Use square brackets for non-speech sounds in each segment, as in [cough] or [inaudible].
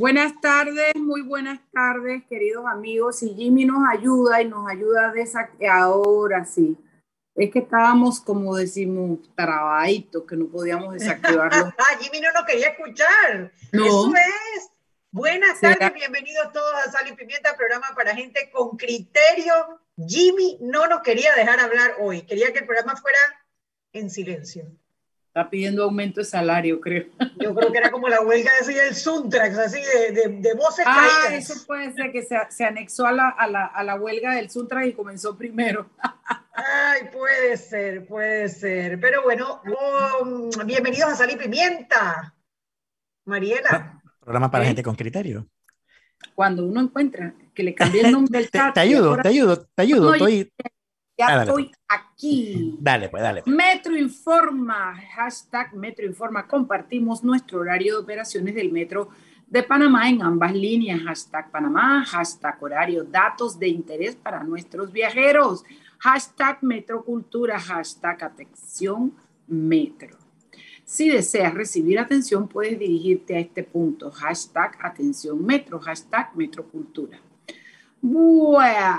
Buenas tardes, muy buenas tardes, queridos amigos. Y Jimmy nos ayuda y nos ayuda de ahora sí. Es que estábamos, como decimos, trabaditos, que no podíamos desactivarlo. [laughs] Ah, Jimmy no nos quería escuchar. No. Eso es. Buenas tardes, bienvenidos todos a Sal y Pimienta, programa para gente con criterio. Jimmy no nos quería dejar hablar hoy, quería que el programa fuera en silencio. Está pidiendo aumento de salario, creo. Yo creo que era como la huelga de del Suntrax, así de, de, voces ah, eso puede ser que se, se anexó a la, a, la, a la, huelga del Suntrax y comenzó primero. Ay, puede ser, puede ser. Pero bueno, bienvenidos a Sal y Pimienta. Mariela. Programa para gente con criterio. Cuando uno encuentra que le cambie el nombre del chat. te, ayudo, te ayudo, te ayudo, estoy... Ya ah, estoy pues. aquí. [laughs] Dale, pues dale. Metro Informa, hashtag Metro Informa. Compartimos nuestro horario de operaciones del Metro de Panamá en ambas líneas. Hashtag Panamá, hashtag horario, datos de interés para nuestros viajeros. Hashtag Metrocultura, hashtag atención Metro. Si deseas recibir atención, puedes dirigirte a este punto. Hashtag atención Metro, hashtag Metrocultura. Bueno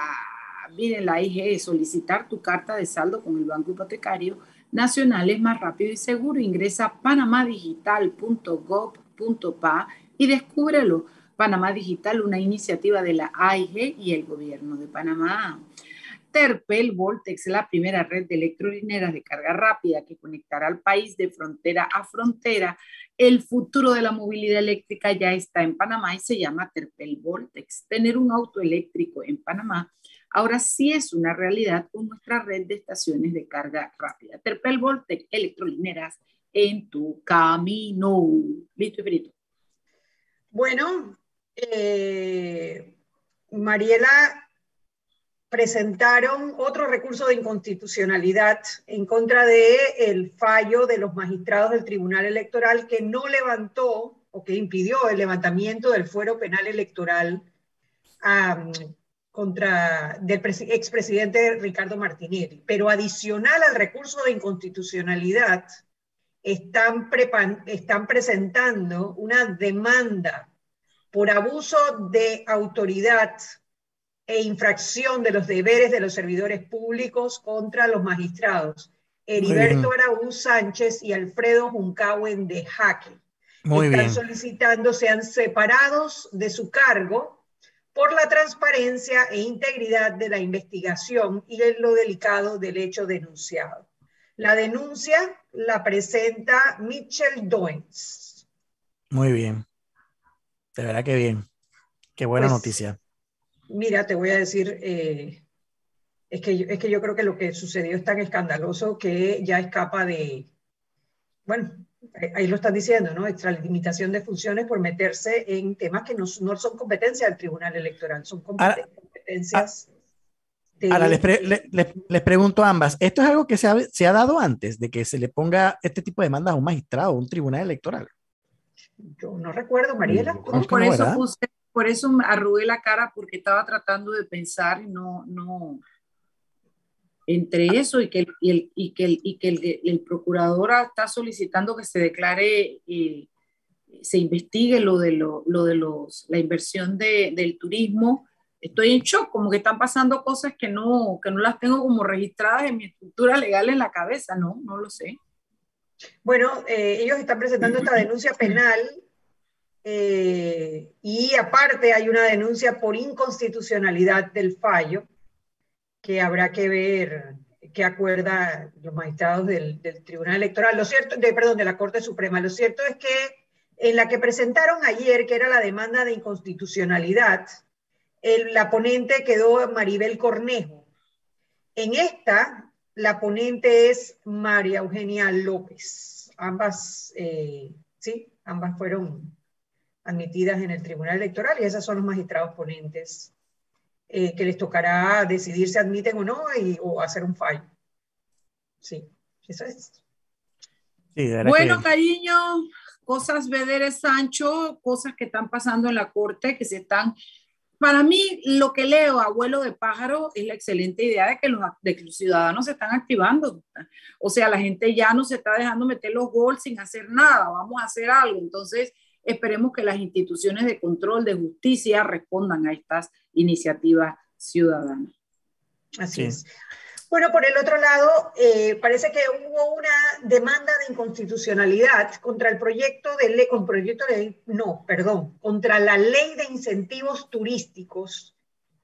miren la IG, solicitar tu carta de saldo con el Banco Hipotecario Nacional es más rápido y seguro. Ingresa a panamadigital.gov.pa y descúbrelo. Panamá Digital, una iniciativa de la AIG y el gobierno de Panamá. Terpel Voltex, la primera red de electrolineras de carga rápida que conectará al país de frontera a frontera. El futuro de la movilidad eléctrica ya está en Panamá y se llama Terpel Voltex. Tener un auto eléctrico en Panamá ahora sí es una realidad con nuestra red de estaciones de carga rápida. Terpel Voltec, electrolineras en tu camino. Listo y frito. Bueno, eh, Mariela presentaron otro recurso de inconstitucionalidad en contra de el fallo de los magistrados del Tribunal Electoral que no levantó o que impidió el levantamiento del fuero penal electoral contra del expresidente Ricardo Martinelli. Pero adicional al recurso de inconstitucionalidad, están, están presentando una demanda por abuso de autoridad e infracción de los deberes de los servidores públicos contra los magistrados Heriberto Araúz Sánchez y Alfredo Juncauen de Jaque. Muy Están solicitando sean separados de su cargo por la transparencia e integridad de la investigación y en lo delicado del hecho denunciado. La denuncia la presenta Mitchell Doens. Muy bien. De verdad que bien. Qué buena pues, noticia. Mira, te voy a decir, eh, es, que, es que yo creo que lo que sucedió es tan escandaloso que ya escapa de, bueno, ahí lo están diciendo, ¿no? Extralimitación de funciones por meterse en temas que no, no son competencia del Tribunal Electoral, son competencias. Ahora, les, les, pregunto a ambas, ¿esto es algo que se ha, se ha, dado antes de que se le ponga este tipo de demandas a un magistrado, a un tribunal electoral? Yo no recuerdo, Mariela. por, eso puse, por eso arrugué la cara porque estaba tratando de pensar y no, no, entre eso y que, el, y que, el, y que el, procurador está solicitando que se declare, eh, se investigue lo de, lo, de los, la inversión de, del turismo, estoy en shock, como que están pasando cosas que no, que no las tengo como registradas en mi estructura legal en la cabeza, no, no lo sé. Bueno, eh, ellos están presentando esta denuncia penal eh, y aparte hay una denuncia por inconstitucionalidad del fallo que habrá que ver qué acuerda los magistrados del, Tribunal Electoral, lo cierto, de, perdón, de la Corte Suprema. Lo cierto es que en la que presentaron ayer, que era la demanda de inconstitucionalidad, la ponente quedó Maribel Cornejo. En esta, la ponente es María Eugenia López. Ambas, eh, sí, ambas fueron admitidas en el Tribunal Electoral y esas son los magistrados ponentes eh, que les tocará decidir si admiten o no y, o hacer un fallo. Sí, eso es. bueno, cariño, cosas Vederes Sancho, cosas que están pasando en la corte, que se están... Para mí, lo que leo, abuelo de pájaro, es la excelente idea de que los, de que los ciudadanos se están activando. O sea, la gente ya no se está dejando meter los gols sin hacer nada, vamos a hacer algo. Entonces, esperemos que las instituciones de control de justicia respondan a estas iniciativas ciudadanas. Así es. Bueno, por el otro lado, eh, parece que hubo una demanda de inconstitucionalidad contra el proyecto de ley, con proyecto de no, perdón, contra la ley de incentivos turísticos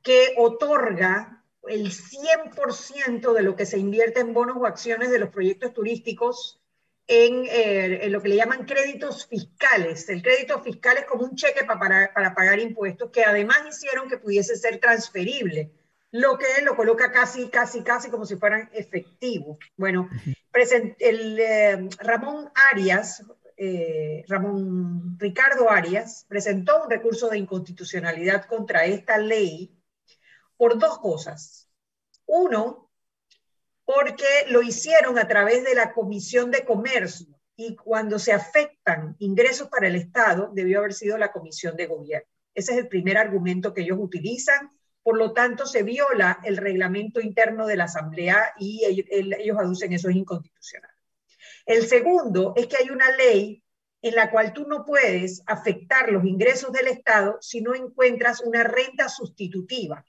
que otorga el 100% de lo que se invierte en bonos o acciones de los proyectos turísticos en, eh, lo que le llaman créditos fiscales. El crédito fiscal es como un cheque para, para pagar impuestos que además hicieron que pudiese ser transferible lo que lo coloca casi, casi, casi como si fueran efectivos. Bueno, el, eh, Ramón Arias, eh, Ramón Ricardo Arias, presentó un recurso de inconstitucionalidad contra esta ley por dos cosas. Uno, porque lo hicieron a través de la Comisión de Comercio y cuando se afectan ingresos para el Estado, debió haber sido la Comisión de Gobierno. Ese es el primer argumento que ellos utilizan por lo tanto se viola el reglamento interno de la Asamblea y ellos, aducen eso es inconstitucional. El segundo es que hay una ley en la cual tú no puedes afectar los ingresos del Estado si no encuentras una renta sustitutiva.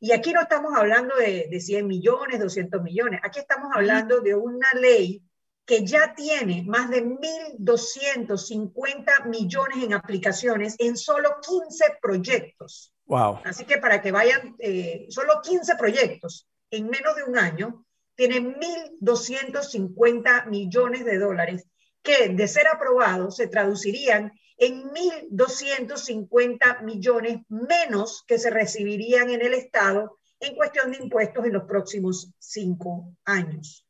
Y aquí no estamos hablando de, de 100 millones, 200 millones, aquí estamos hablando de una ley que ya tiene más de 1.250 millones en aplicaciones en solo 15 proyectos. Wow. Así que para que vayan, eh, solo 15 proyectos en menos de un año tienen 1.250 millones de dólares que, de ser aprobados, se traducirían en 1.250 millones menos que se recibirían en el Estado en cuestión de impuestos en los próximos cinco años.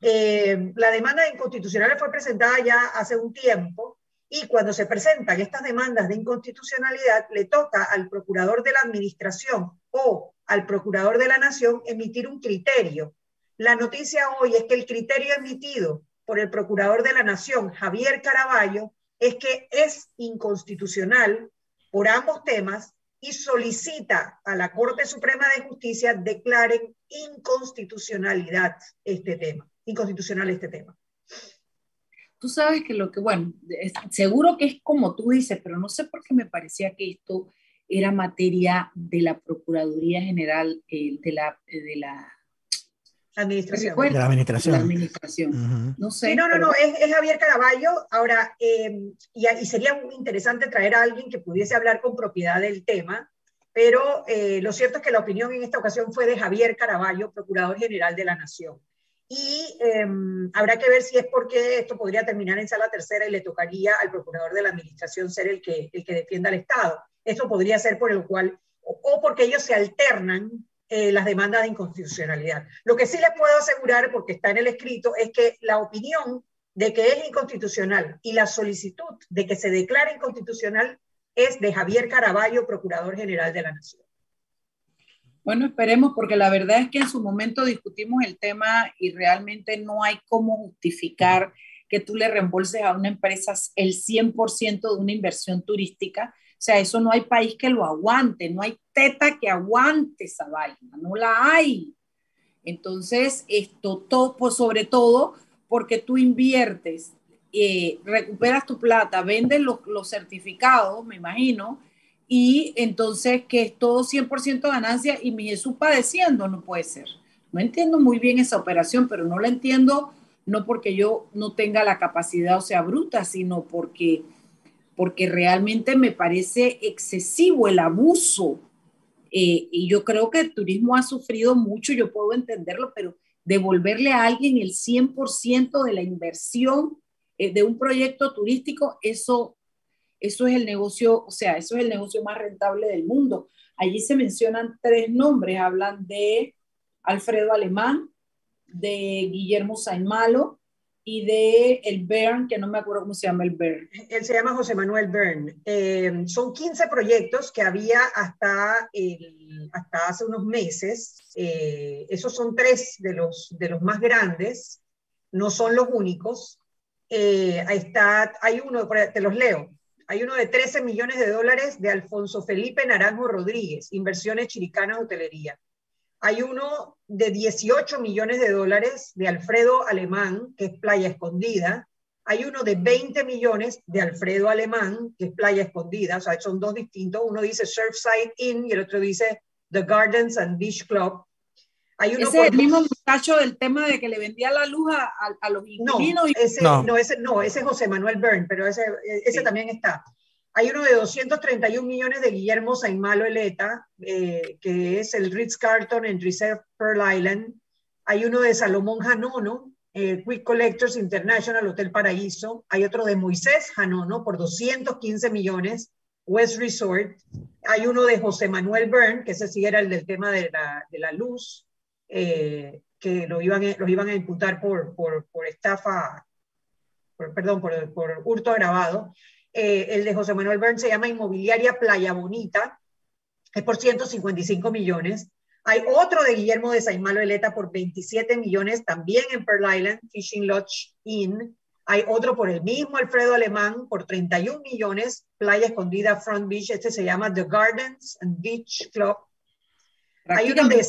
Eh, la demanda de inconstitucional fue presentada ya hace un tiempo y cuando se presentan estas demandas de inconstitucionalidad, le toca al procurador de la administración o al procurador de la nación emitir un criterio. La noticia hoy es que el criterio emitido por el procurador de la nación, Javier Caraballo, es que es inconstitucional por ambos temas y solicita a la Corte Suprema de Justicia declaren inconstitucionalidad este tema, inconstitucional este tema. Tú sabes que lo que, bueno, seguro que es como tú dices, pero no sé por qué me parecía que esto era materia de la Procuraduría General eh, de la... De la Administración. De la administración. La administración. No sé. no, no, no, es, Javier Caraballo. Ahora, em, y, y, sería muy interesante traer a alguien que pudiese hablar con propiedad del tema, pero eh, lo cierto es que la opinión en esta ocasión fue de Javier Caraballo, Procurador General de la Nación y em, habrá que ver si es porque esto podría terminar en sala tercera y le tocaría al procurador de la administración ser el que, el que defienda al Estado. Esto podría ser por el cual, o, porque ellos se alternan eh, las demandas de inconstitucionalidad. Lo que sí les puedo asegurar, porque está en el escrito, es que la opinión de que es inconstitucional y la solicitud de que se declare inconstitucional es de Javier Caraballo, Procurador General de la Nación. Bueno, esperemos porque la verdad es que en su momento discutimos el tema y realmente no hay cómo justificar que tú le reembolses a una empresa el 100% de una inversión turística. Sea, eso no hay país que lo aguante, no hay teta que aguante esa vaina, no la hay. Entonces, esto todo, pues sobre todo porque tú inviertes, eh, recuperas tu plata, vendes los, los certificados, me imagino, y entonces que es todo 100% ganancia y mi Jesús padeciendo, no puede ser. No entiendo muy bien esa operación, pero no la entiendo no porque yo no tenga la capacidad o sea bruta, sino porque, porque realmente me parece excesivo el abuso. Eh, y yo creo que el turismo ha sufrido mucho, yo puedo entenderlo, pero devolverle a alguien el 100% de la inversión eh, de un proyecto turístico, eso eso es el negocio, o sea, eso es el negocio más rentable del mundo. Allí se mencionan tres nombres, hablan de Alfredo Alemán, de Guillermo Saimalo y de el Bern, que no me acuerdo cómo se llama el Bern. Él se llama José Manuel Bern. Eh, son 15 proyectos que había hasta, hasta hace unos meses. Eh, esos son tres de los, de los más grandes, no son los únicos. Eh, ahí está, hay uno, te los leo. Hay uno de 13 millones de dólares de Alfonso Felipe Naranjo Rodríguez, Inversiones Chiricanas Hotelería. Hay uno de 18 millones de dólares de Alfredo Alemán, que es Playa Escondida. Hay uno de 20 millones de Alfredo Alemán, que es Playa Escondida, o sea, son dos distintos. Uno dice Surfside Inn y el otro dice The Gardens and Beach Club. Hay uno ese es el mismo muchacho del tema de que le vendía la luz a, a, los inquilinos. No, ese, no. ese, no, ese es José Manuel Byrne, pero ese, ese también está. Hay uno de 231 millones de Guillermo Saimalo Eleta, eh, que es el Ritz Carlton en Reserve Pearl Island. Hay uno de Salomón Janono, eh, Quick Collectors International, Hotel Paraíso. Hay otro de Moisés Janono por 215 millones, West Resort. Hay uno de José Manuel Byrne, que ese sí era el del tema de la, de la luz. Eh, que lo iban, los iban a imputar por, por, por estafa, perdón, por, por, hurto agravado. Eh, el de José Manuel Bern se llama Inmobiliaria Playa Bonita, es por 155 millones. Hay otro de Guillermo de Saimalo Eleta por 27 millones, también en Pearl Island, Fishing Lodge Inn. Hay otro por el mismo Alfredo Alemán por 31 millones, Playa Escondida Front Beach. Este se llama The Gardens and Beach Club. Hay uno de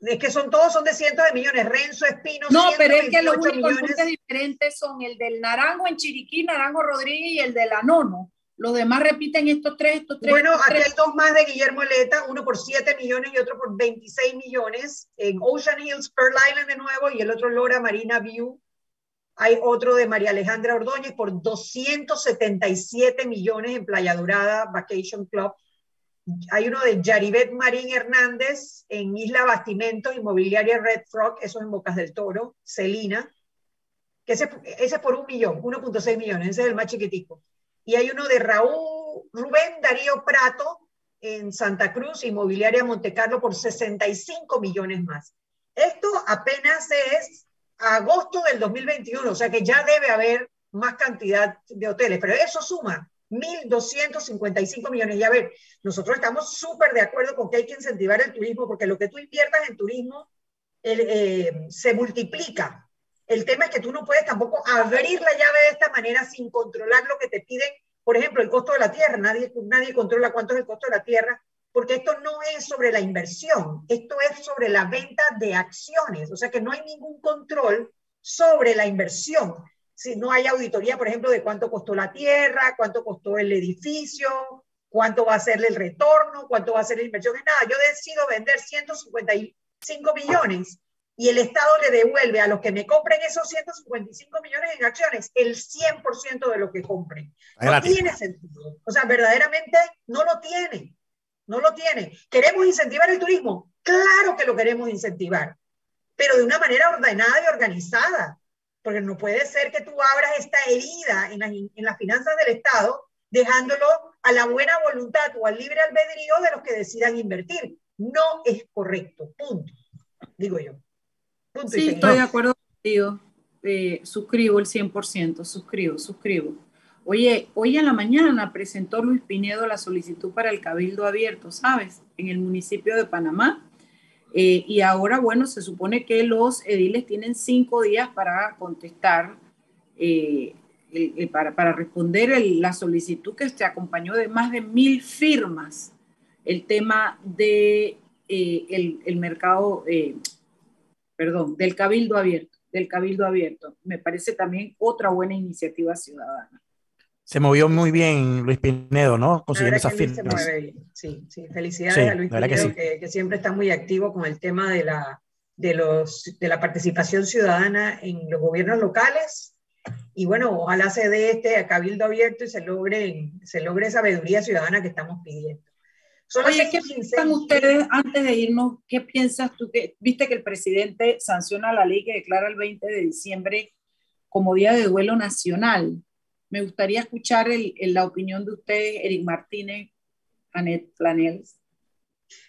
es que son todos son de cientos de millones. Renzo Espino. No, pero es que los únicos diferentes son el del Naranjo en Chiriquí, Naranjo Rodríguez y el de la Nono. Los demás repiten estos tres, estos tres. Bueno, aquí hay dos más de Guillermo Leta, uno por 7 millones y otro por 26 millones. En Ocean Hills, Pearl Island de nuevo, y el otro Lora Marina View. Hay otro de María Alejandra Ordóñez por 277 millones en Playa Dorada Vacation Club hay uno de Yaribet Marín Hernández en Isla Bastimento, Inmobiliaria Red Frog, eso es en Bocas del Toro, Celina, que ese, ese es por un millón, 1.6 millones, ese es el más chiquitico. Y hay uno de Raúl Rubén Darío Prato en Santa Cruz, Inmobiliaria Montecarlo, por 65 millones más. Esto apenas es agosto del 2021, o sea que ya debe haber más cantidad de hoteles, pero eso suma 1.255 millones. Y a ver, nosotros estamos súper de acuerdo con que hay que incentivar el turismo, porque lo que tú inviertas en turismo eh, se multiplica. El tema es que tú no puedes tampoco abrir la llave de esta manera sin controlar lo que te piden. Por ejemplo, el costo de la tierra. Nadie, nadie controla cuánto es el costo de la tierra, porque esto no es sobre la inversión, esto es sobre la venta de acciones. O sea que no hay ningún control sobre la inversión si no hay auditoría, por ejemplo, de cuánto costó la tierra, cuánto costó el edificio, cuánto va a ser el retorno, cuánto va a ser la inversión, es nada. Yo decido vender 155 millones y el Estado le devuelve a los que me compren esos 155 millones en acciones el 100% de lo que compren. No tiene sentido. O sea, verdaderamente no lo tiene. No lo tiene. ¿Queremos incentivar el turismo? Claro que lo queremos incentivar, pero de una manera ordenada y organizada porque no puede ser que tú abras esta herida en, en las finanzas del Estado dejándolo a la buena voluntad o al libre albedrío de los que decidan invertir. No es correcto, punto, digo yo. sí, estoy de acuerdo contigo. Eh, suscribo el 100%, suscribo, suscribo. Oye, hoy en la mañana presentó Luis Pinedo la solicitud para el cabildo abierto, ¿sabes? En el municipio de Panamá eh, y ahora, bueno, se supone que los ediles tienen cinco días para contestar, eh, para, para, responder la solicitud que se acompañó de más de mil firmas, el tema de eh, el, el, mercado, perdón, del cabildo abierto, del cabildo abierto. Me parece también otra buena iniciativa ciudadana se movió muy bien Luis Pinedo, ¿no? Consiguiendo esas firmas. Sí, sí, felicidades a Luis Pinedo, que, siempre está muy activo con el tema de la, de, los, de la participación ciudadana en los gobiernos locales. Y bueno, ojalá se dé este a cabildo abierto y se logre, se logre esa sabiduría ciudadana que estamos pidiendo. Oye, ¿qué piensan ustedes antes de irnos? ¿Qué piensas tú? Que, Viste que el presidente sanciona la ley que declara el 20 de diciembre como Día de Duelo Nacional. Me gustaría escuchar el, la opinión de ustedes, Eric Martínez, Anet Planels.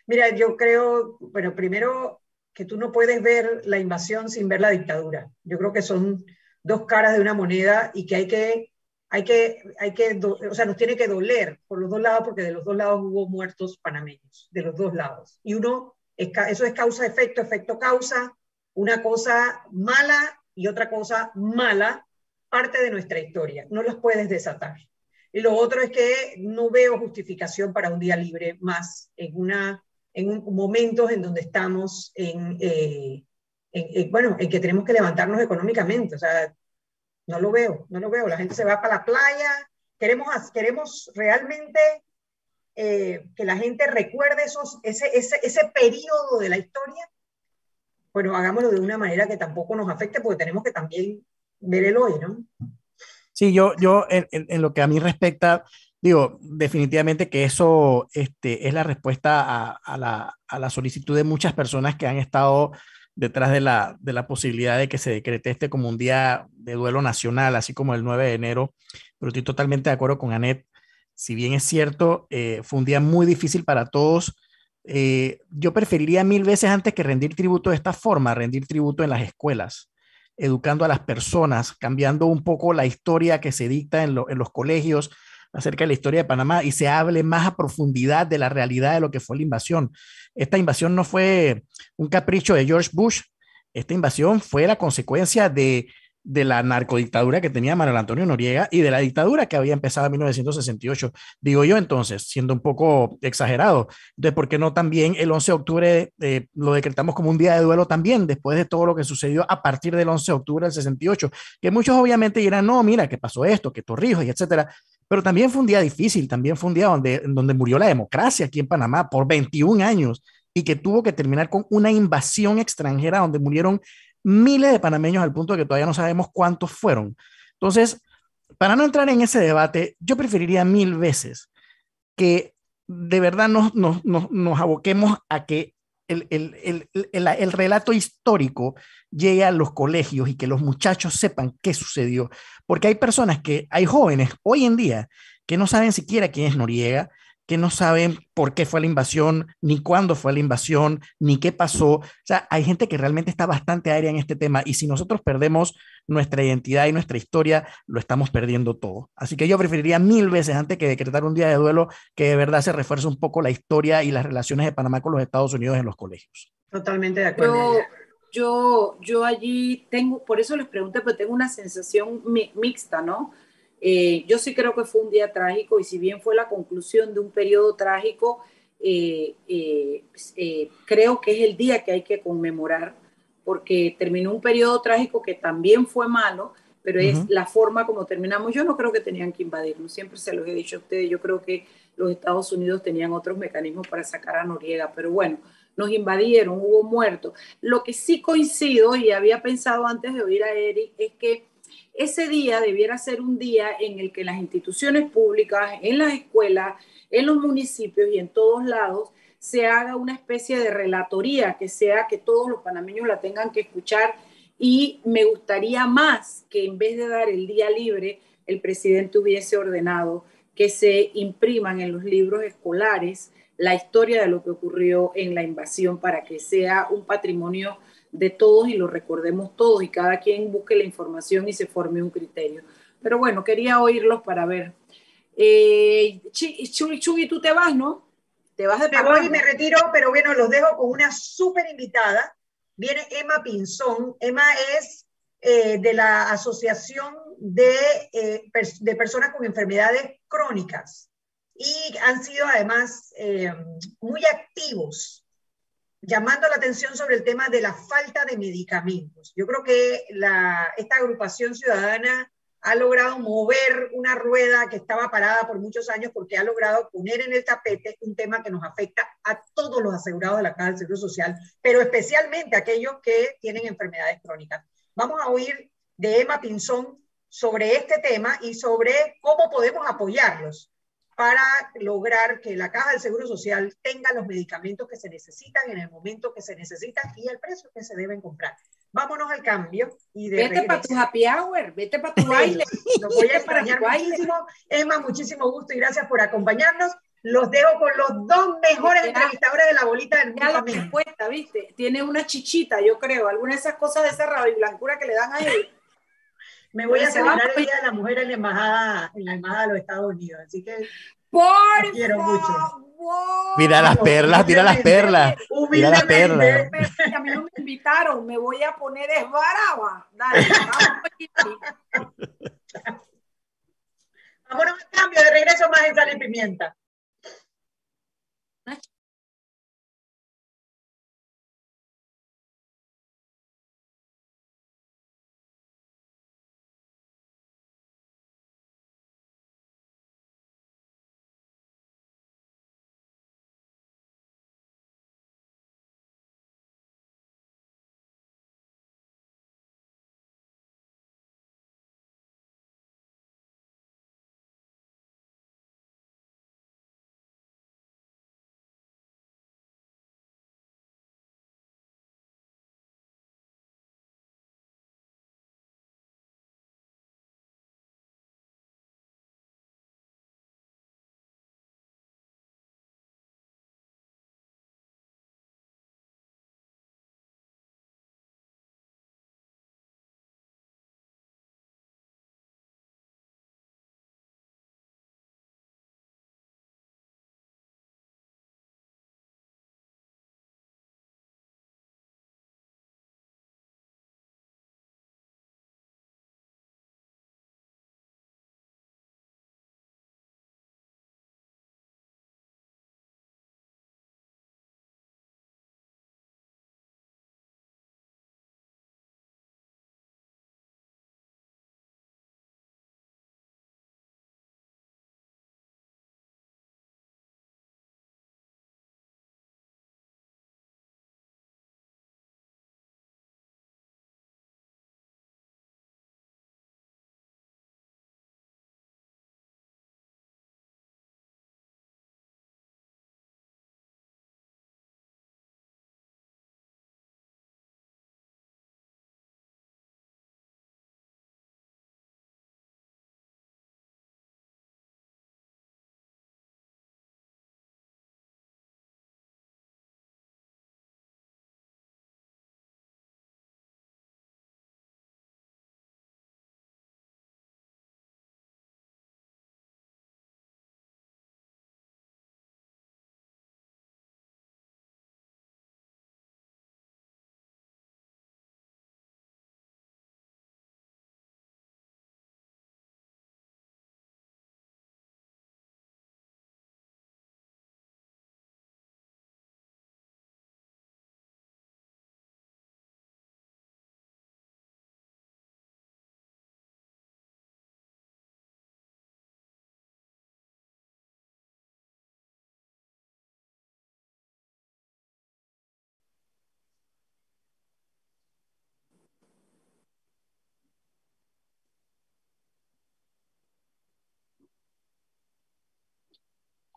Mira, yo creo, bueno, primero que tú no puedes ver la invasión sin ver la dictadura. Yo creo que son dos caras de una moneda y que hay que, hay que, hay que, o sea, nos tiene que doler por los dos lados porque de los dos lados hubo muertos panameños, de los dos lados. Y uno, eso es causa-efecto, efecto-causa, una cosa mala y otra cosa mala parte de nuestra historia, no los puedes desatar. Y lo otro es que no veo justificación para un día libre más en, una, en un, momentos en donde estamos en, eh, bueno, en que tenemos que levantarnos económicamente. O sea, No lo veo, no lo veo. La gente se va para la playa. Queremos, queremos realmente eh, que la gente recuerde esos, ese, ese, ese periodo de la historia. Bueno, hagámoslo de una manera que tampoco nos afecte, porque tenemos que también ver el hoy, ¿no? Sí, yo, yo en, en, lo que a mí respecta, digo, definitivamente que eso este, es la respuesta a, la, a, la, solicitud de muchas personas que han estado detrás de la, de la posibilidad de que se decrete este como un día de duelo nacional, así como el 9 de enero, pero estoy totalmente de acuerdo con Anet. Si bien es cierto, eh, fue un día muy difícil para todos, eh, yo preferiría mil veces antes que rendir tributo de esta forma, rendir tributo en las escuelas, educando a las personas, cambiando un poco la historia que se dicta en, los colegios, acerca de la historia de Panamá y se hable más a profundidad de la realidad de lo que fue la invasión. Esta invasión no fue un capricho de George Bush, esta invasión fue la consecuencia de de la narcodictadura que tenía Manuel Antonio Noriega y de la dictadura que había empezado en 1968. Digo yo entonces, siendo un poco exagerado, de por qué no también el 11 de octubre eh, lo decretamos como un día de duelo también, después de todo lo que sucedió a partir del 11 de octubre del 68, que muchos obviamente dirán, no, mira, ¿qué pasó esto? ¿Qué Torrijos? y etcétera. Pero también fue un día difícil, también fue un día donde, donde murió la democracia aquí en Panamá por 21 años y que tuvo que terminar con una invasión extranjera donde murieron miles de panameños al punto de que todavía no sabemos cuántos fueron. Entonces, para no entrar en ese debate, yo preferiría mil veces que de verdad nos, nos, nos, aboquemos a que el, el, el, el, relato histórico llegue a los colegios y que los muchachos sepan qué sucedió. Porque hay personas que, hay jóvenes hoy en día que no saben siquiera quién es Noriega, que no saben por qué fue la invasión, ni cuándo fue la invasión, ni qué pasó. O sea, hay gente que realmente está bastante aérea en este tema y si nosotros perdemos nuestra identidad y nuestra historia, lo estamos perdiendo todo. Así que yo preferiría mil veces antes que decretar un día de duelo que de verdad se refuerce un poco la historia y las relaciones de Panamá con los Estados Unidos en los colegios. Totalmente de acuerdo. Yo, yo, allí tengo, por eso les pregunté, pero tengo una sensación mixta, ¿no? Eh, yo sí creo que fue un día trágico y si bien fue la conclusión de un periodo trágico, eh, eh, creo que es el día que hay que conmemorar porque terminó un periodo trágico que también fue malo, pero es la forma como terminamos. Yo no creo que tenían que invadirnos, siempre se los he dicho a ustedes, yo creo que los Estados Unidos tenían otros mecanismos para sacar a Noriega, pero bueno, nos invadieron, hubo muertos. Lo que sí coincido y había pensado antes de oír a Eric es que ese día debiera ser un día en el que las instituciones públicas, en las escuelas, en los municipios y en todos lados, se haga una especie de relatoría, que sea que todos los panameños la tengan que escuchar. Y me gustaría más que en vez de dar el día libre, el presidente hubiese ordenado que se impriman en los libros escolares la historia de lo que ocurrió en la invasión para que sea un patrimonio de todos y lo recordemos todos y cada quien busque la información y se forme un criterio. Pero bueno, quería oírlos para ver. Eh, Chuy, tú te vas, ¿no? Te vas de Me voy y me retiro, pero bueno, los dejo con una súper invitada. Viene Emma Pinzón. Emma es eh, de la Asociación de, eh, de Personas con Enfermedades Crónicas y han sido además eh, muy activos llamando la atención sobre el tema de la falta de medicamentos. Yo creo que esta agrupación ciudadana ha logrado mover una rueda que estaba parada por muchos años porque ha logrado poner en el tapete un tema que nos afecta a todos los asegurados de la Caja del Seguro Social, pero especialmente a aquellos que tienen enfermedades crónicas. Vamos a oír de Emma Pinzón sobre este tema y sobre cómo podemos apoyarlos para lograr que la Caja del Seguro Social tenga los medicamentos que se necesitan en el momento que se necesitan y el precio que se deben comprar. Vámonos al cambio. Y de vete para tu happy hour, vete para tu baile. [laughs] Nos voy a extrañar muchísimo. Emma, muchísimo gusto y gracias por acompañarnos. Los dejo con los dos mejores entrevistadores de la bolita del mundo. La respuesta, ¿viste? Tiene una chichita, yo creo, alguna de esas cosas de esa y blancura que le dan a él. Me voy a celebrar el Día de la Mujer en la embajada, en la embajada de los Estados Unidos. Así que por quiero mucho. Mira las perlas, mira las perlas. Mira las perlas. A mí no me invitaron, me voy a poner esbaraba. Dale, vamos. [laughs] Vámonos al cambio de regreso más en sal y pimienta.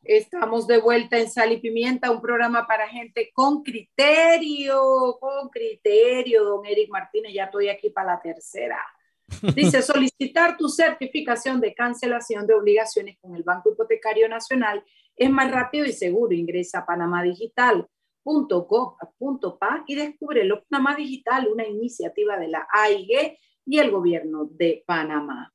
Estamos de vuelta en Sal y Pimienta, un programa para gente con criterio, con criterio, don Eric Martínez, ya estoy aquí para la tercera. [laughs] Dice, solicitar tu certificación de cancelación de obligaciones con el Banco Hipotecario Nacional es más rápido y seguro. Ingresa a panamadigital.gov.pa y descubre lo Panamá Digital, una iniciativa de la AIG y el gobierno de Panamá.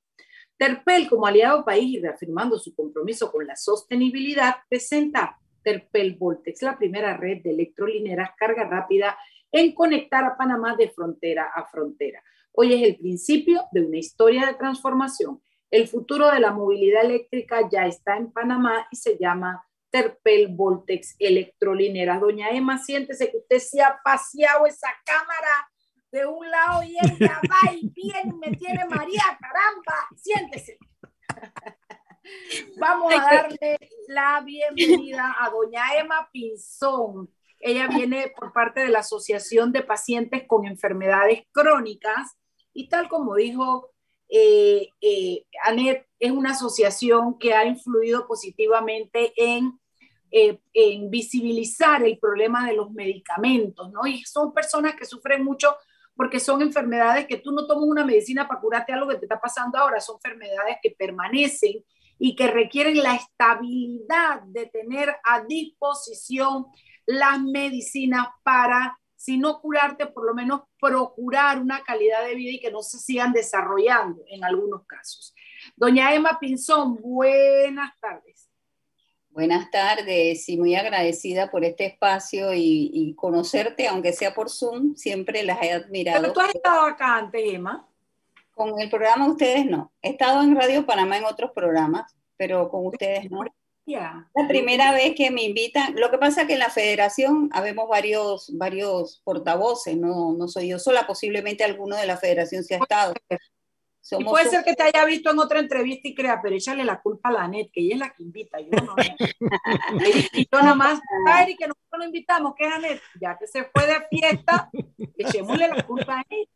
Terpel, como aliado país y reafirmando su compromiso con la sostenibilidad, presenta Terpel Voltex, la primera red de electrolineras carga rápida en conectar a Panamá de frontera a frontera. Hoy es el principio de una historia de transformación. El futuro de la movilidad eléctrica ya está en Panamá y se llama Terpel Voltex Electrolineras. Doña Emma, siéntese que usted se ha paseado esa cámara de un lado y ella va y viene me tiene María, caramba, siéntese. [laughs] Vamos a darle la bienvenida a doña Emma Pinzón. Ella viene por parte de la Asociación de Pacientes con Enfermedades Crónicas y tal como dijo eh, eh, Anet, es una asociación que ha influido positivamente en eh, en visibilizar el problema de los medicamentos, ¿no? Y son personas que sufren mucho porque son enfermedades que tú no tomas una medicina para curarte algo que te está pasando ahora, son enfermedades que permanecen y que requieren la estabilidad de tener a disposición las medicinas para, si no curarte, por lo menos procurar una calidad de vida y que no se sigan desarrollando en algunos casos. Doña Emma Pinzón, buenas tardes. Buenas tardes y muy agradecida por este espacio y, conocerte, aunque sea por Zoom, siempre las he admirado. Pero tú has estado acá antes, Emma. Con el programa ustedes no. He estado en Radio Panamá en otros programas, pero con ustedes no. La primera vez que me invitan, lo que pasa es que en la federación habemos varios, varios portavoces, no, no soy yo sola, posiblemente alguno de la federación se ha estado, y puede ser que te haya visto en otra entrevista y crea, pero échale la culpa a la net, que ella es la que invita, yo no. [laughs] y yo nada más, Ari, que nosotros lo invitamos, que es Anet, ya que se fue de fiesta, echémosle la culpa a él.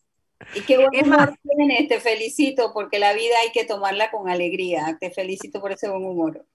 Y qué buen humor tienes, te felicito, porque la vida hay que tomarla con alegría. Te felicito por ese buen humor.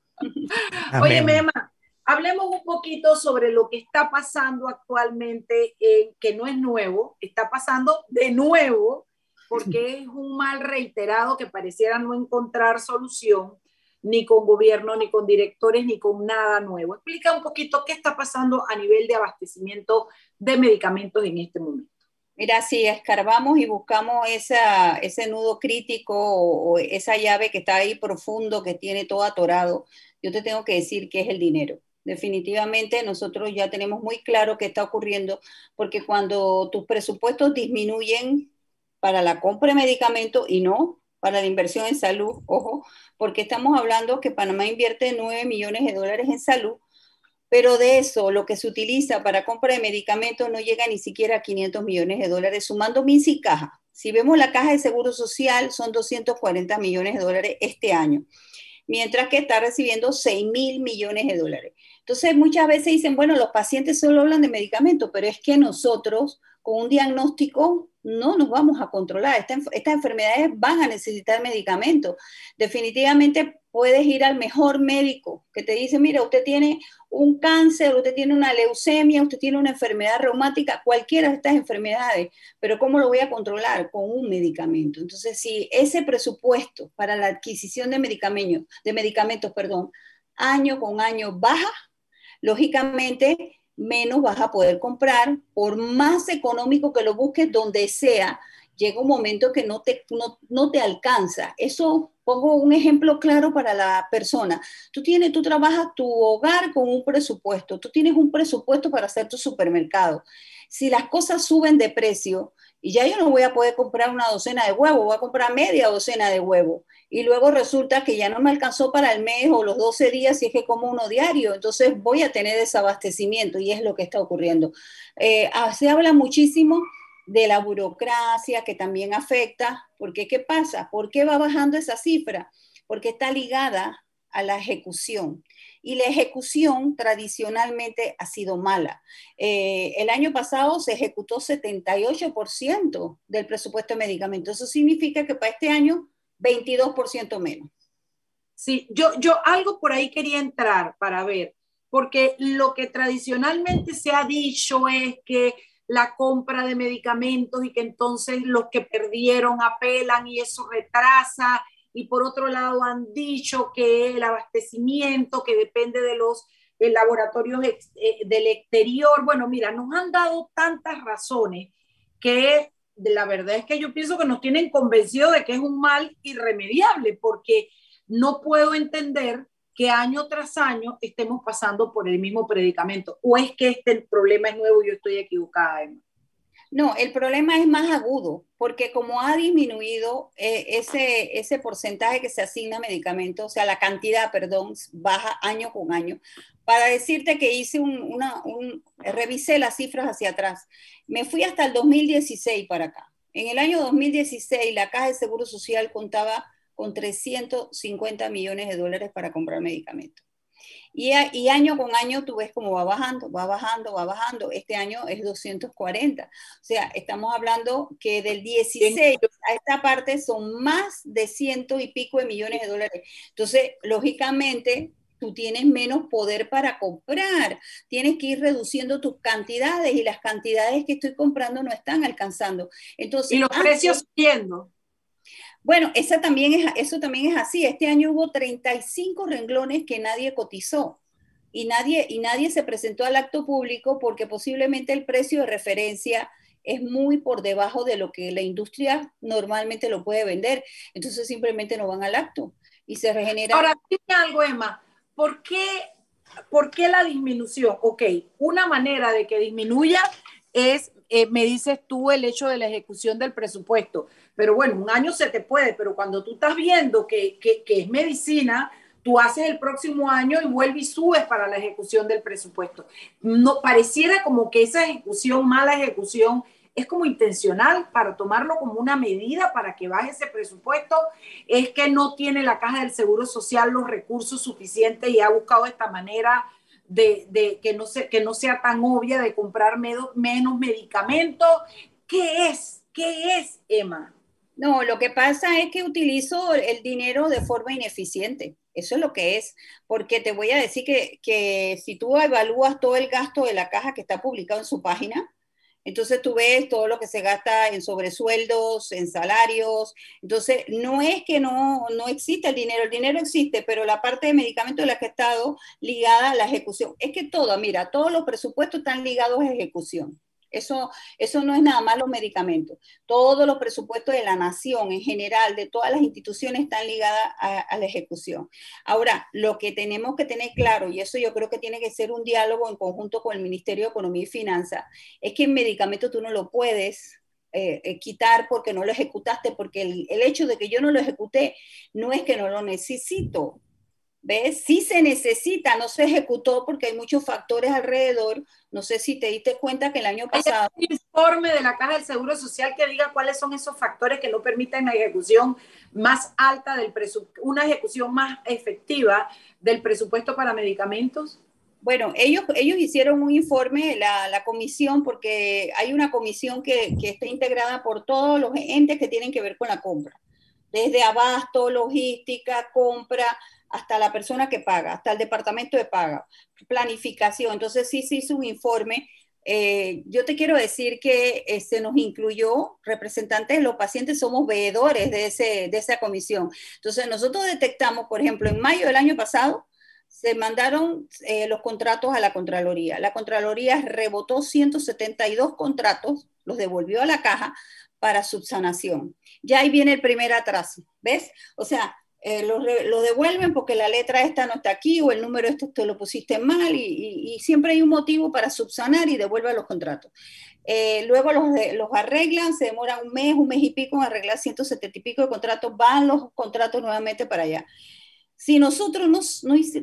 Oye, Mema, hablemos un poquito sobre lo que está pasando actualmente, que no es nuevo, está pasando de nuevo porque es un mal reiterado que pareciera no encontrar solución ni con gobierno, ni con directores, ni con nada nuevo. Explica un poquito qué está pasando a nivel de abastecimiento de medicamentos en este momento. Mira, si escarbamos y buscamos esa, ese nudo crítico o, o, esa llave que está ahí profundo, que tiene todo atorado, yo te tengo que decir que es el dinero. Definitivamente nosotros ya tenemos muy claro qué está ocurriendo, porque cuando tus presupuestos disminuyen para la compra de medicamentos y no para la inversión en salud, ojo, porque estamos hablando que Panamá invierte 9 millones de dólares en salud, pero de eso lo que se utiliza para compra de medicamentos no llega ni siquiera a 500 millones de dólares, sumando MINS y caja. Si vemos la caja de Seguro Social, son 240 millones de dólares este año, mientras que está recibiendo 6 mil millones de dólares. Entonces, muchas veces dicen, bueno, los pacientes solo hablan de medicamentos, pero es que nosotros, con un diagnóstico, no nos vamos a controlar. estas enfermedades van a necesitar medicamentos. Definitivamente puedes ir al mejor médico que te dice, mira, usted tiene un cáncer, usted tiene una leucemia, usted tiene una enfermedad reumática, cualquiera de estas enfermedades, pero ¿cómo lo voy a controlar? Con un medicamento. Entonces, si ese presupuesto para la adquisición de medicamentos, de medicamentos, perdón, año con año baja, lógicamente menos vas a poder comprar, por más económico que lo busques donde sea, llega un momento que no te, no, te alcanza. Eso pongo un ejemplo claro para la persona. Tú tienes, tú trabajas tu hogar con un presupuesto, tú tienes un presupuesto para hacer tu supermercado. Si las cosas suben de precio y ya yo no voy a poder comprar una docena de huevos, voy a comprar media docena de huevos y luego resulta que ya no me alcanzó para el mes o los 12 días si es que como uno diario, entonces voy a tener desabastecimiento y es lo que está ocurriendo. Eh, ah, se habla muchísimo de la burocracia que también afecta, porque ¿qué pasa? ¿Por qué va bajando esa cifra? Porque está ligada a la ejecución. Y la ejecución tradicionalmente ha sido mala. Eh, el año pasado se ejecutó 78% del presupuesto de medicamentos. Eso significa que para este año 22% menos. Sí, yo, yo algo por ahí quería entrar para ver, porque lo que tradicionalmente se ha dicho es que la compra de medicamentos y que entonces los que perdieron apelan y eso retrasa. Y por otro lado han dicho que el abastecimiento, que depende de los laboratorios eh, del exterior. Bueno, mira, nos han dado tantas razones que la verdad es que yo pienso que nos tienen convencidos de que es un mal irremediable, porque no puedo entender que año tras año estemos pasando por el mismo predicamento. ¿O es que este problema es nuevo y yo estoy equivocada, Emma? No, el problema es más agudo, porque como ha disminuido eh, ese, ese porcentaje que se asigna a medicamentos, o sea, la cantidad, perdón, baja año con año. Para decirte que hice un, una, un, revisé las cifras hacia atrás, me fui hasta el 2016 para acá. En el año 2016, la Caja de Seguro Social contaba con 350 millones de dólares para comprar medicamentos. Y, y, año con año tú ves cómo va bajando, va bajando, va bajando. Este año es 240. O sea, estamos hablando que del 16 a esta parte son más de ciento y pico de millones de dólares. Entonces, lógicamente, tú tienes menos poder para comprar. Tienes que ir reduciendo tus cantidades y las cantidades que estoy comprando no están alcanzando. Entonces, y los precios subiendo. Bueno, esa también es, eso también es así. Este año hubo 35 renglones que nadie cotizó y nadie, y nadie se presentó al acto público porque posiblemente el precio de referencia es muy por debajo de lo que la industria normalmente lo puede vender. Entonces simplemente no van al acto y se regenera. Ahora, dime algo, Emma. ¿Por qué, ¿Por qué la disminución? Ok, una manera de que disminuya es, eh, me dices tú, el hecho de la ejecución del presupuesto pero bueno, un año se te puede, pero cuando tú estás viendo que, que, es medicina, tú haces el próximo año y vuelves y subes para la ejecución del presupuesto. No pareciera como que esa ejecución, mala ejecución, es como intencional para tomarlo como una medida para que baje ese presupuesto, es que no tiene la caja del Seguro Social los recursos suficientes y ha buscado esta manera de, de que, no se, que no sea tan obvia de comprar menos medicamentos. ¿Qué es? ¿Qué es, Emma? No, lo que pasa es que utilizo el dinero de forma ineficiente. Eso es lo que es, porque te voy a decir que, que, si tú evalúas todo el gasto de la caja que está publicado en su página, entonces tú ves todo lo que se gasta en sobresueldos, en salarios. Entonces, no es que no, no existe el dinero, el dinero existe, pero la parte de medicamentos de la que ha estado ligada a la ejecución. Es que todo, mira, todos los presupuestos están ligados a ejecución. Eso, eso no es nada más los medicamentos. Todos los presupuestos de la nación en general, de todas las instituciones, están ligadas a, la ejecución. Ahora, lo que tenemos que tener claro, y eso yo creo que tiene que ser un diálogo en conjunto con el Ministerio de Economía y Finanzas, es que el medicamento tú no lo puedes eh, eh, quitar porque no lo ejecutaste, porque el, el, hecho de que yo no lo ejecuté no es que no lo necesito. ¿Ves? Sí se necesita, no se ejecutó porque hay muchos factores alrededor. No sé si te diste cuenta que el año pasado... Hay un informe de la Caja del Seguro Social que diga cuáles son esos factores que no permiten la ejecución más alta del presupuesto, una ejecución más efectiva del presupuesto para medicamentos. Bueno, ellos, ellos hicieron un informe, la, la comisión, porque hay una comisión que, que está integrada por todos los entes que tienen que ver con la compra, desde abasto, logística, compra, hasta la persona que paga, hasta el departamento de paga, planificación. Entonces sí se hizo un informe. Eh, yo te quiero decir que eh, se nos incluyó representantes de los pacientes, somos veedores de, ese, de esa comisión. Entonces nosotros detectamos, por ejemplo, en mayo del año pasado, se mandaron eh, los contratos a la Contraloría. La Contraloría rebotó 172 contratos, los devolvió a la caja para subsanación. Ya ahí viene el primer atraso, ¿ves? O sea, eh, lo, lo, devuelven porque la letra esta no está aquí o el número este te lo pusiste mal y, y, siempre hay un motivo para subsanar y devuelven los contratos. Eh, luego los, los, arreglan, se demora un mes, un mes y pico en arreglar 170 y pico de contratos, van los contratos nuevamente para allá. Si nosotros no,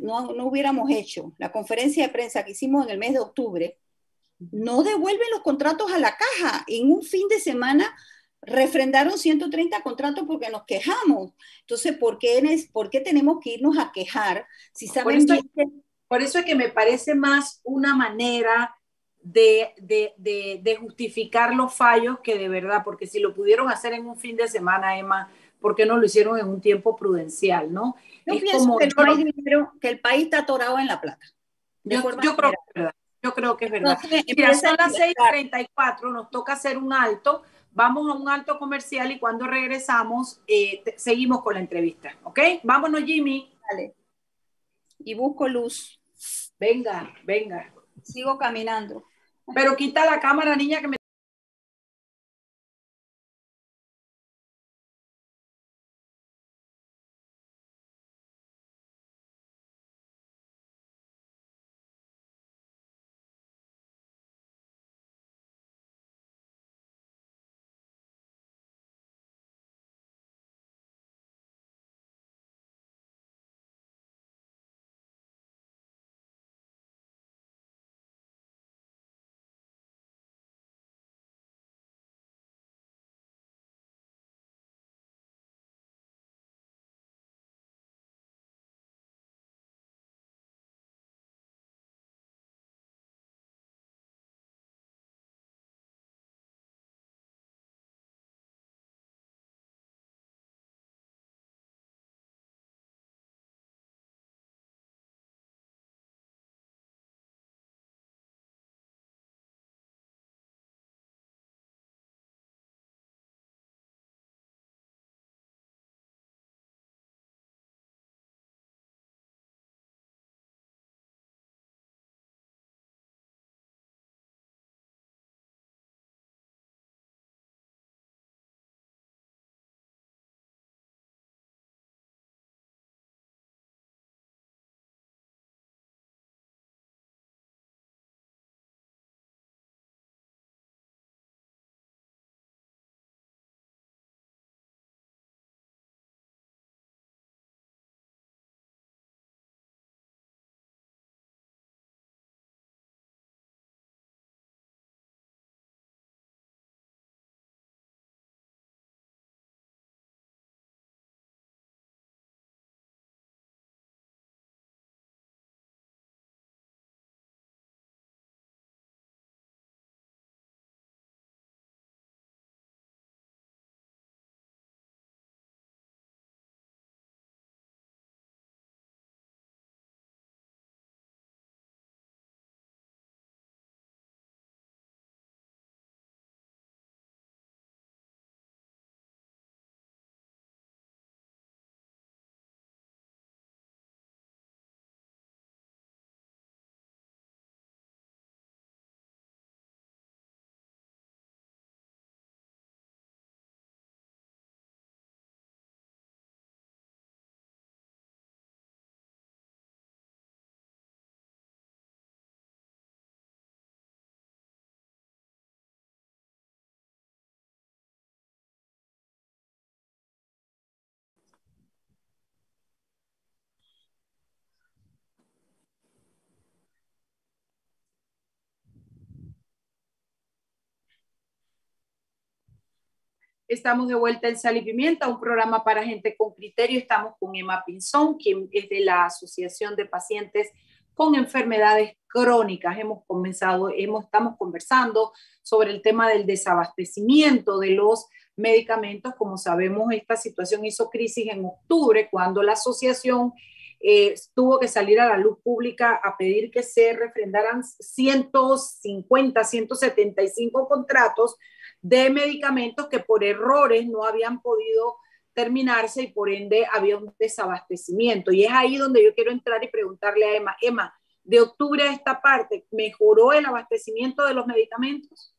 no, no hubiéramos hecho la conferencia de prensa que hicimos en el mes de octubre, no devuelven los contratos a la caja. En un fin de semana refrendaron 130 contratos porque nos quejamos. Entonces, ¿por qué, ¿por qué tenemos que irnos a quejar si saben por eso, que... por eso es que me parece más una manera de, de, de, de, justificar los fallos que de verdad, porque si lo pudieron hacer en un fin de semana, Emma, ¿por qué no lo hicieron en un tiempo prudencial, no? Yo pienso que, que el país está atorado en la plata. Yo, creo que es verdad. Yo creo que es verdad. Mira, son las 6:34, nos toca hacer un alto. Vamos a un alto comercial y cuando regresamos eh, seguimos con la entrevista. ¿Ok? Vámonos, Jimmy. Dale. Y busco luz. Venga, venga. Sigo caminando. Pero quita la cámara, niña, que me Estamos de vuelta en Sal y Pimienta, un programa para gente con criterio. Estamos con Emma Pinzón, quien es de la Asociación de Pacientes con Enfermedades Crónicas. Hemos comenzado, hemos, estamos conversando sobre el tema del desabastecimiento de los medicamentos. Como sabemos, esta situación hizo crisis en octubre, cuando la asociación eh, tuvo que salir a la luz pública a pedir que se refrendaran 150, 175 contratos de medicamentos que por errores no habían podido terminarse y por ende había un desabastecimiento. Y es ahí donde yo quiero entrar y preguntarle a Emma, Emma, de octubre a esta parte, ¿mejoró el abastecimiento de los medicamentos?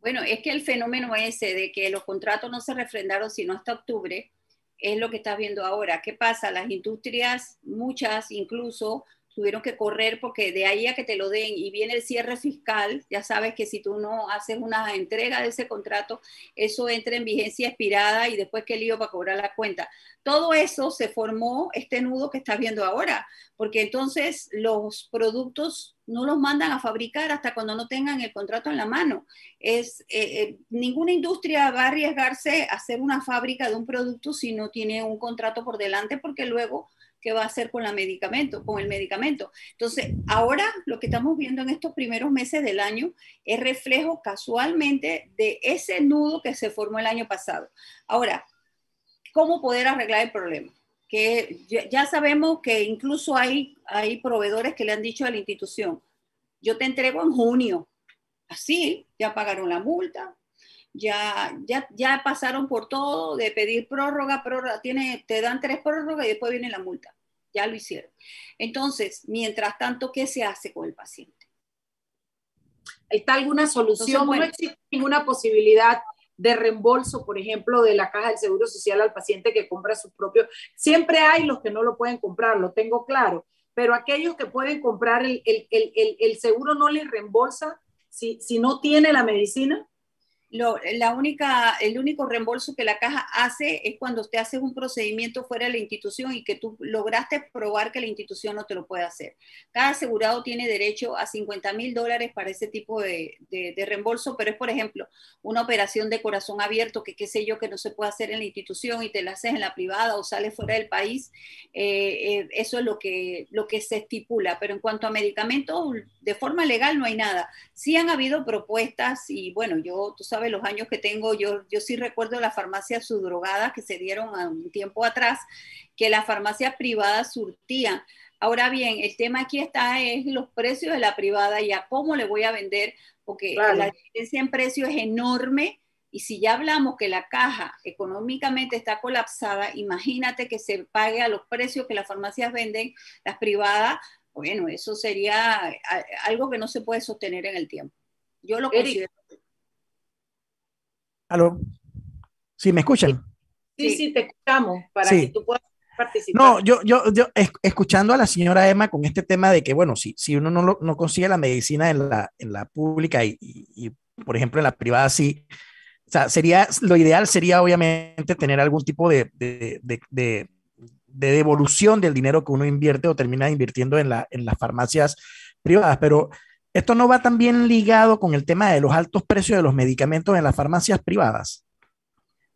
Bueno, es que el fenómeno ese de que los contratos no se refrendaron sino hasta octubre es lo que estás viendo ahora. ¿Qué pasa? Las industrias, muchas incluso, tuvieron que correr porque de ahí a que te lo den y viene el cierre fiscal, ya sabes que si tú no haces una entrega de ese contrato, eso entra en vigencia expirada y después qué lío para cobrar la cuenta. Todo eso se formó este nudo que estás viendo ahora, porque entonces los productos no los mandan a fabricar hasta cuando no tengan el contrato en la mano. Es, eh, eh, ninguna industria va a arriesgarse a hacer una fábrica de un producto si no tiene un contrato por delante, porque luego qué va a hacer con, la con el medicamento. Entonces, ahora lo que estamos viendo en estos primeros meses del año es reflejo casualmente de ese nudo que se formó el año pasado. Ahora, cómo poder arreglar el problema. Que ya sabemos que incluso hay, hay proveedores que le han dicho a la institución, yo te entrego en junio, así, ya pagaron la multa, ya, ya, ya pasaron por todo de pedir prórroga, prórroga, tiene, te dan tres prórrogas y después viene la multa. Ya lo hicieron. Entonces, mientras tanto, ¿qué se hace con el paciente? ¿Está alguna solución? no existe ninguna posibilidad de reembolso, por ejemplo, de la caja del Seguro Social al paciente que compra su propio. Siempre hay los que no lo pueden comprar, lo tengo claro, pero aquellos que pueden comprar el, el, el, el seguro no les reembolsa si, si no tiene la medicina la única, el único reembolso que la caja hace es cuando usted hace un procedimiento fuera de la institución y que tú lograste probar que la institución no te lo puede hacer. Cada asegurado tiene derecho a 50 mil dólares para ese tipo de, de, reembolso, pero es, por ejemplo, una operación de corazón abierto que qué sé yo que no se puede hacer en la institución y te la haces en la privada o sales fuera del país. Eh, eh, eso es lo que, lo que se estipula. Pero en cuanto a medicamentos, de forma legal no hay nada. Sí han habido propuestas y bueno, yo, tú sabes, los años que tengo, yo, yo sí recuerdo las farmacias subdrogadas que se dieron un tiempo atrás, que las farmacias privadas surtían. Ahora bien, el tema aquí está es los precios de la privada y a cómo le voy a vender, porque la diferencia en precio es enorme. Y si ya hablamos que la caja económicamente está colapsada, imagínate que se pague a los precios que las farmacias venden, las privadas, bueno, eso sería algo que no se puede sostener en el tiempo. Yo lo considero. ¿Aló? ¿Sí me escuchan? Sí, sí, te escuchamos para que tú puedas participar. No, yo, yo, yo escuchando a la señora Emma con este tema de que, bueno, si, si uno no, no consigue la medicina en la, en la pública y, y, por ejemplo, en la privada sí, o sea, sería, lo ideal sería obviamente tener algún tipo de, de, de, de, devolución del dinero que uno invierte o termina invirtiendo en, la, en las farmacias privadas, pero esto no va también ligado con el tema de los altos precios de los medicamentos en las farmacias privadas.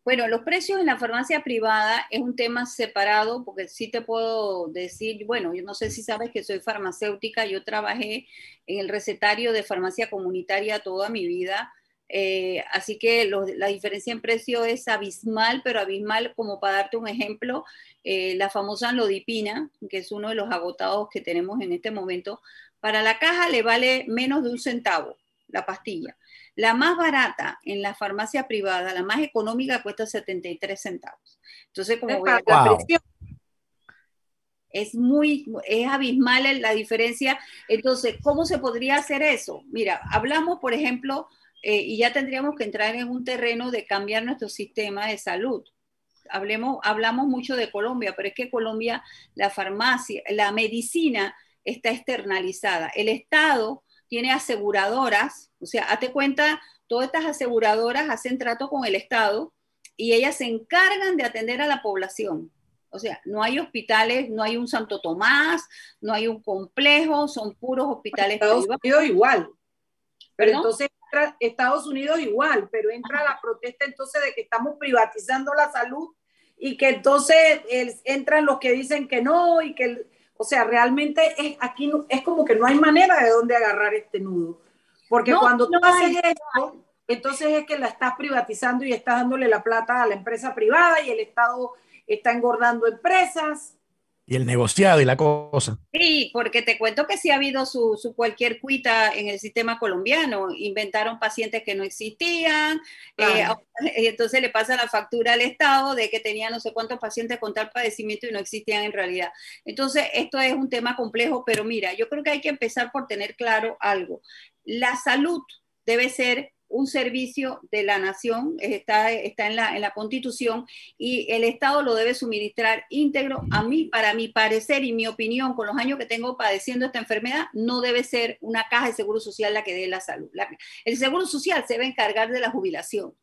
Bueno, los precios en la farmacia privada es un tema separado, porque sí te puedo decir, bueno, yo no sé si sabes que soy farmacéutica, yo trabajé en el recetario de farmacia comunitaria toda mi vida, eh, así que la diferencia en precio es abismal, pero abismal como para darte un ejemplo, eh, la famosa lodipina, que es uno de los agotados que tenemos en este momento, para la caja le vale menos de un centavo la pastilla. La más barata en la farmacia privada, la más económica, cuesta 73 centavos. Entonces, como voy a la es muy, es abismal la diferencia. Entonces, ¿cómo se podría hacer eso? Mira, hablamos, por ejemplo, eh, y ya tendríamos que entrar en un terreno de cambiar nuestro sistema de salud. Hablemos, hablamos mucho de Colombia, pero es que Colombia, la farmacia, la medicina está externalizada. El Estado tiene aseguradoras, o sea, hazte cuenta, todas estas aseguradoras hacen trato con el Estado y ellas se encargan de atender a la población. O sea, no hay hospitales, no hay un Santo Tomás, no hay un complejo, son puros hospitales Estados Unidos igual. Pero entonces Estados Unidos igual, pero entra la protesta entonces de que estamos privatizando la salud y que entonces entran los que dicen que no y que o sea, realmente es, aquí es como que no hay manera de dónde agarrar este nudo. Porque cuando tú haces esto, entonces es que la estás privatizando y estás dándole la plata a la empresa privada y el Estado está engordando empresas y el negociado y la cosa. Sí, porque te cuento que sí ha habido su, su cualquier cuita en el sistema colombiano. Inventaron pacientes que no existían, eh, entonces le pasa la factura al Estado de que tenía no sé cuántos pacientes con tal padecimiento y no existían en realidad. Entonces, esto es un tema complejo, pero mira, yo creo que hay que empezar por tener claro algo. La salud debe ser un servicio de la nación, está, está en, la, en la constitución y el Estado lo debe suministrar íntegro. A mí, para mi parecer y mi opinión, con los años que tengo padeciendo esta enfermedad, no debe ser una caja de seguro social la que dé la salud. el seguro social se debe encargar de la jubilación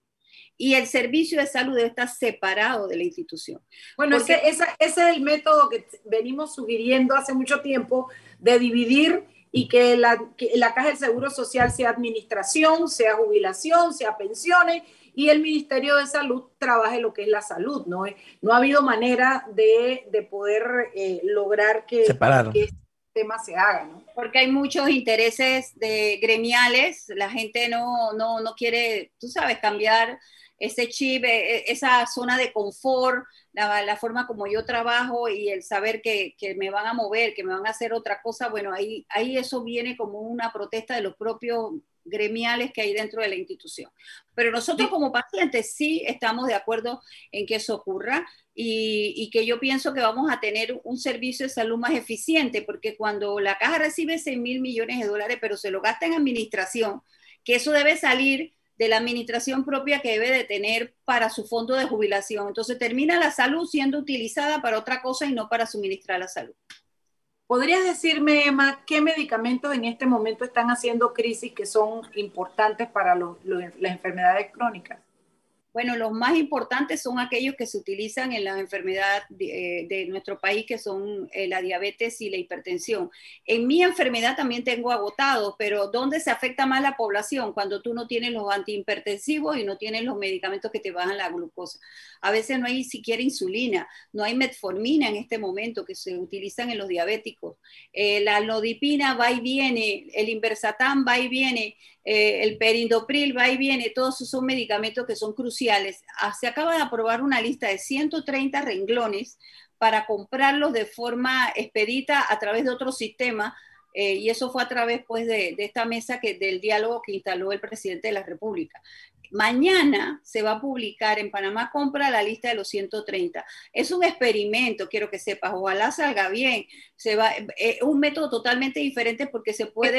y el servicio de salud debe estar separado de la institución. Bueno, ese, ese, es el método que venimos sugiriendo hace mucho tiempo de dividir y que la, la Caja del Seguro Social sea administración, sea jubilación, sea pensiones y el Ministerio de Salud trabaje lo que es la salud, ¿no? No ha habido manera de, de poder eh, lograr que, que, este tema se haga, ¿no? Porque hay muchos intereses de gremiales, la gente no, no, no quiere, tú sabes, cambiar ese chip, e, e, esa zona de confort, la, forma como yo trabajo y el saber que, que, me van a mover, que me van a hacer otra cosa, bueno, ahí, ahí eso viene como una protesta de los propios gremiales que hay dentro de la institución. Pero nosotros como pacientes sí estamos de acuerdo en que eso ocurra y, y, que yo pienso que vamos a tener un servicio de salud más eficiente, porque cuando la caja recibe 6 mil millones de dólares, pero se lo gasta en administración, que eso debe salir de la administración propia que debe de tener para su fondo de jubilación. Entonces termina la salud siendo utilizada para otra cosa y no para suministrar la salud. ¿Podrías decirme, Emma, qué medicamentos en este momento están haciendo crisis que son importantes para las enfermedades crónicas? Bueno, los más importantes son aquellos que se utilizan en las enfermedades de, eh, nuestro país, que son eh, la diabetes y la hipertensión. En mi enfermedad también tengo agotados, pero ¿dónde se afecta más la población? Cuando tú no tienes los antihipertensivos y no tienes los medicamentos que te bajan la glucosa. A veces no hay siquiera insulina, no hay metformina en este momento que se utilizan en los diabéticos. Eh, la nodipina va y viene, el inversatán va y viene, el perindopril va y viene, todos esos son medicamentos que son cruciales Ah, se acaba de aprobar una lista de 130 renglones para comprarlos de forma expedita a través de otro sistema. Eh, y eso fue a través pues, de, esta mesa que, del diálogo que instaló el presidente de la República. Mañana se va a publicar en Panamá Compra la lista de los 130. Es un experimento, quiero que sepas, ojalá salga bien. Se va, eh, un método totalmente diferente porque se puede...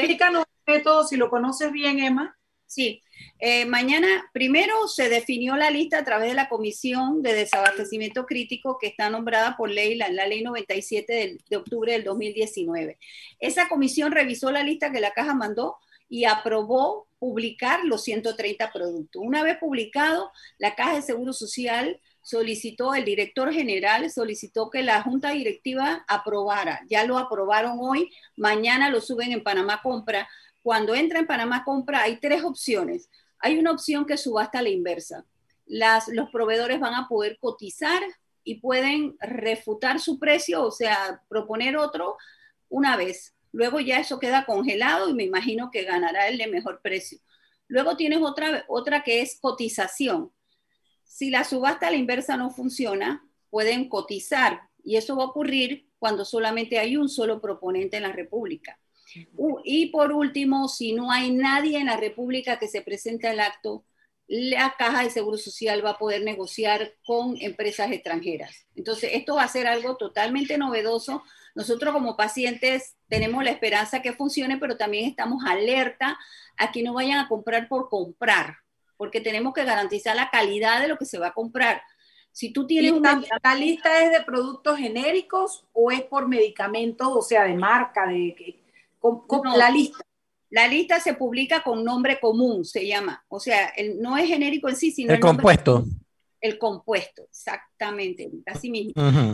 método, si lo conoces bien, Emma. Sí, eh, mañana primero se definió la lista a través de la Comisión de Desabastecimiento Crítico que está nombrada por ley, la, la ley 97 de, octubre del 2019. Esa comisión revisó la lista que la caja mandó y aprobó publicar los 130 productos. Una vez publicado, la Caja de Seguro Social solicitó, el director general solicitó que la junta directiva aprobara. Ya lo aprobaron hoy, mañana lo suben en Panamá Compra cuando entra en Panamá Compra hay tres opciones. Hay una opción que subasta a la inversa. Los proveedores van a poder cotizar y pueden refutar su precio, o sea, proponer otro una vez. Luego ya eso queda congelado y me imagino que ganará el de mejor precio. Luego tienes otra, otra que es cotización. Si la subasta a la inversa no funciona, pueden cotizar y eso va a ocurrir cuando solamente hay un solo proponente en la República. Y por último, si no hay nadie en la República que se presente al acto, la Caja de Seguro Social va a poder negociar con empresas extranjeras. Entonces, esto va a ser algo totalmente novedoso. Nosotros como pacientes tenemos la esperanza que funcione, pero también estamos alerta a que no vayan a comprar por comprar, porque tenemos que garantizar la calidad de lo que se va a comprar. Si tú tienes una... ¿La lista es de productos genéricos o es por medicamentos, o sea, de marca, de la lista. La lista se publica con nombre común, se llama. O sea, el, no es genérico en sí, sino el, compuesto. el compuesto, exactamente, así mismo.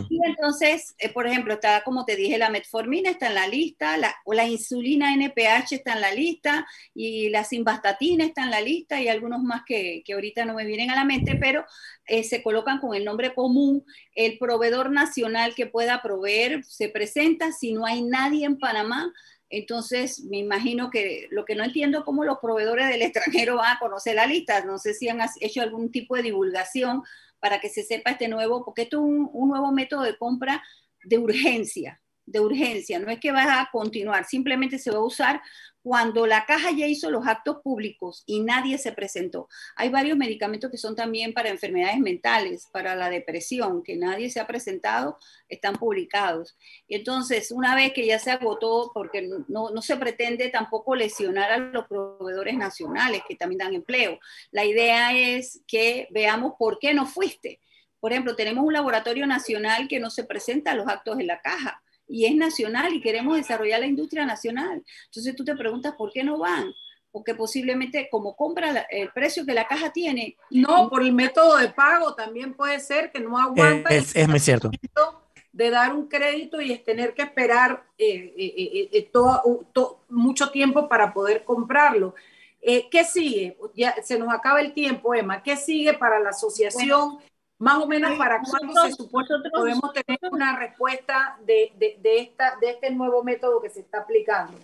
Y entonces, eh, por ejemplo, está, como te dije, la metformina está en la lista, la, o la insulina NPH está en la lista, y la simvastatina está en la lista, y algunos más que, que ahorita no me vienen a la mente, pero eh, se colocan con el nombre común. El proveedor nacional que pueda proveer se presenta. Si no hay nadie en Panamá, entonces, me imagino que lo que no entiendo es cómo los proveedores del [laughs] extranjero van a conocer la lista. No sé si han hecho algún tipo de divulgación para que se sepa este nuevo, porque esto es un, nuevo método de compra de urgencia, de urgencia. No es que va a continuar, simplemente se va a usar cuando la caja ya hizo los actos públicos y nadie se presentó. Hay varios medicamentos que son también para enfermedades mentales, para la depresión, que nadie se ha presentado, están publicados. Entonces, una vez que ya se agotó, porque no, no se pretende tampoco lesionar a los proveedores nacionales que también dan empleo, la idea es que veamos por qué no fuiste. Por ejemplo, tenemos un laboratorio nacional que no se presenta los actos en la caja y es nacional y queremos desarrollar la industria nacional. Entonces tú te preguntas por qué no van, porque posiblemente como compra el precio que la caja tiene. No, por el método de pago también puede ser que no aguanta. es, es muy cierto. De dar un crédito y es tener que esperar eh, eh, eh, todo, mucho tiempo para poder comprarlo. ¿Qué sigue? Ya se nos acaba el tiempo, Emma. ¿Qué sigue para la asociación? Más o menos para cuándo se supone que podemos tener una respuesta de, esta, de este nuevo método que se está aplicando.